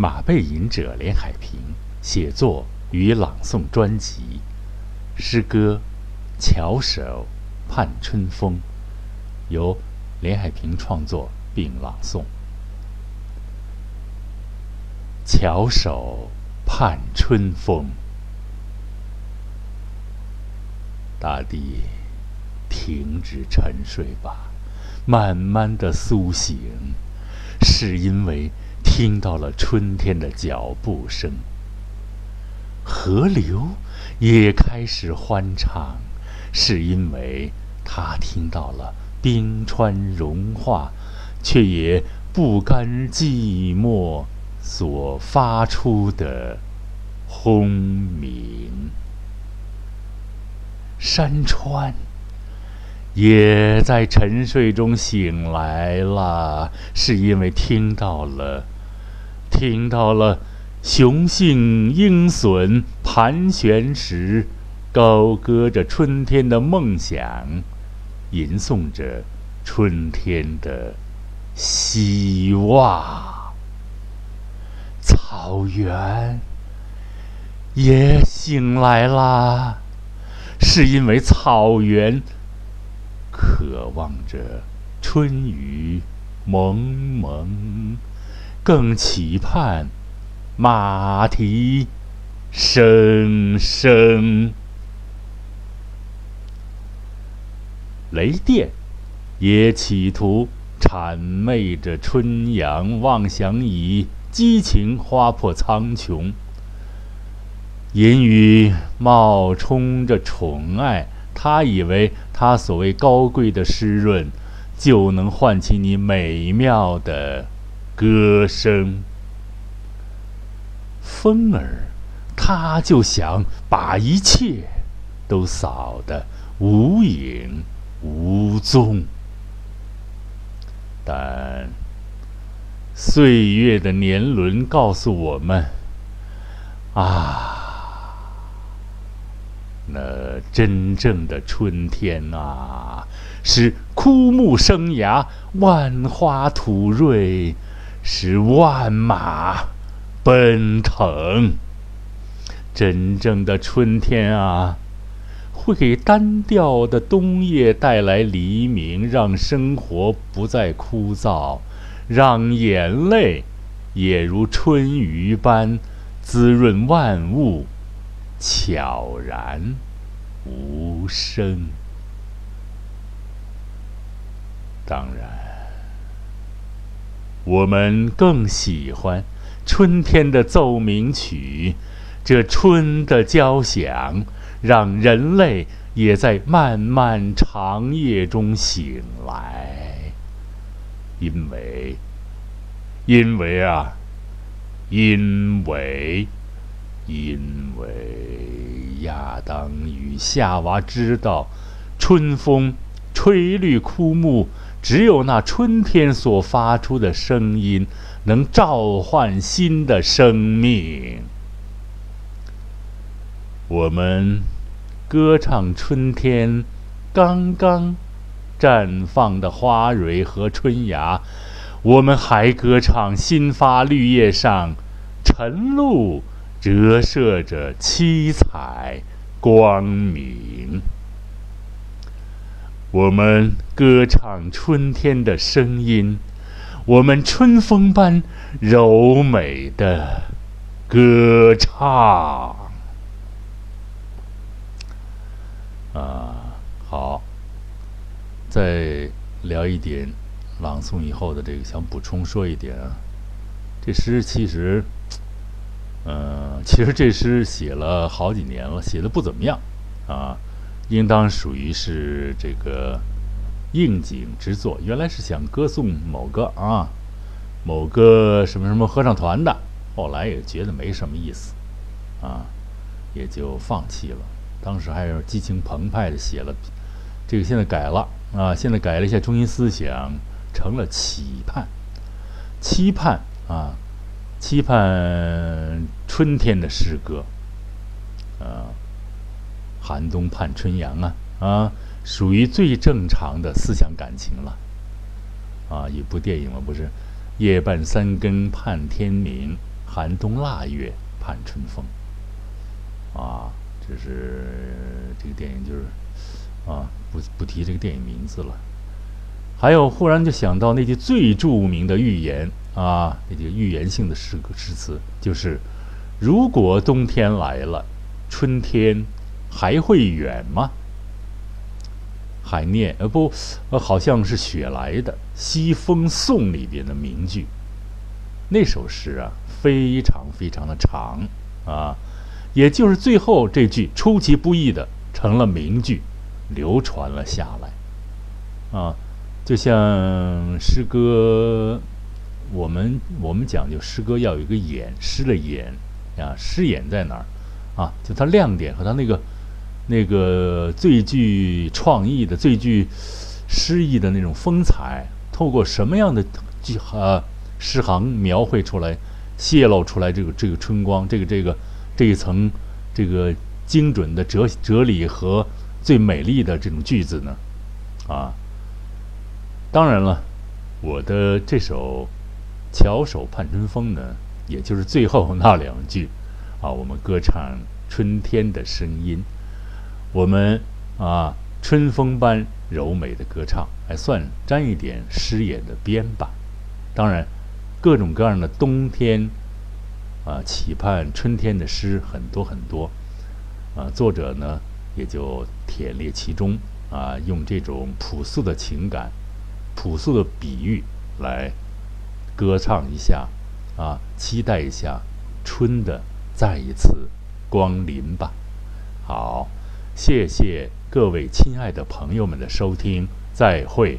马背吟者连海平写作与朗诵专辑，诗歌《巧手盼春风》，由连海平创作并朗诵。巧手盼春风，大地停止沉睡吧，慢慢的苏醒，是因为。听到了春天的脚步声，河流也开始欢唱，是因为它听到了冰川融化，却也不甘寂寞所发出的轰鸣。山川也在沉睡中醒来了，是因为听到了。听到了雄性鹰隼盘旋时，高歌着春天的梦想，吟诵着春天的希望。草原也醒来啦，是因为草原渴望着春雨蒙蒙。更期盼马蹄声声，雷电也企图谄媚着春阳，妄想以激情划破苍穹。阴雨冒充着宠爱，他以为他所谓高贵的湿润，就能唤起你美妙的。歌声，风儿，他就想把一切都扫得无影无踪。但岁月的年轮告诉我们：啊，那真正的春天啊，是枯木生芽，万花吐蕊。是万马奔腾。真正的春天啊，会给单调的冬夜带来黎明，让生活不再枯燥，让眼泪也如春雨般滋润万物，悄然无声。当然。我们更喜欢春天的奏鸣曲，这春的交响，让人类也在漫漫长夜中醒来。因为，因为啊，因为，因为亚当与夏娃知道，春风吹绿枯木。只有那春天所发出的声音，能召唤新的生命。我们歌唱春天刚刚绽放的花蕊和春芽，我们还歌唱新发绿叶上晨露折射着七彩光明。我们歌唱春天的声音，我们春风般柔美的歌唱。啊，好，再聊一点朗诵以后的这个，想补充说一点啊。这诗其实，嗯，其实这诗写了好几年了，写的不怎么样啊。应当属于是这个应景之作。原来是想歌颂某个啊，某个什么什么合唱团的，后来也觉得没什么意思，啊，也就放弃了。当时还是激情澎湃的写了，这个现在改了啊，现在改了一下中心思想，成了期盼，期盼啊，期盼春天的诗歌，啊。寒冬盼春阳啊啊，属于最正常的思想感情了啊！一部电影嘛，不是？夜半三更盼天明寒冬腊月盼春风。啊，这是这个电影，就是啊，不不提这个电影名字了。还有，忽然就想到那句最著名的寓言啊，那句寓言性的诗歌诗词，就是“如果冬天来了，春天还会远吗？”海念，呃不，呃好像是雪莱的《西风颂》里边的名句。那首诗啊，非常非常的长啊，也就是最后这句出其不意的成了名句，流传了下来啊。就像诗歌，我们我们讲究诗歌要有一个眼，诗的眼啊，诗眼在哪儿啊？就它亮点和它那个。那个最具创意的、最具诗意的那种风采，透过什么样的句呃诗行描绘出来、泄露出来这个这个春光，这个这个这一层这个精准的哲哲理和最美丽的这种句子呢？啊，当然了，我的这首《翘首盼春风》呢，也就是最后那两句啊，我们歌唱春天的声音。我们啊，春风般柔美的歌唱，还算沾一点诗眼的边吧。当然，各种各样的冬天啊，期盼春天的诗很多很多。啊，作者呢也就忝列其中啊，用这种朴素的情感、朴素的比喻来歌唱一下啊，期待一下春的再一次光临吧。好。谢谢各位亲爱的朋友们的收听，再会。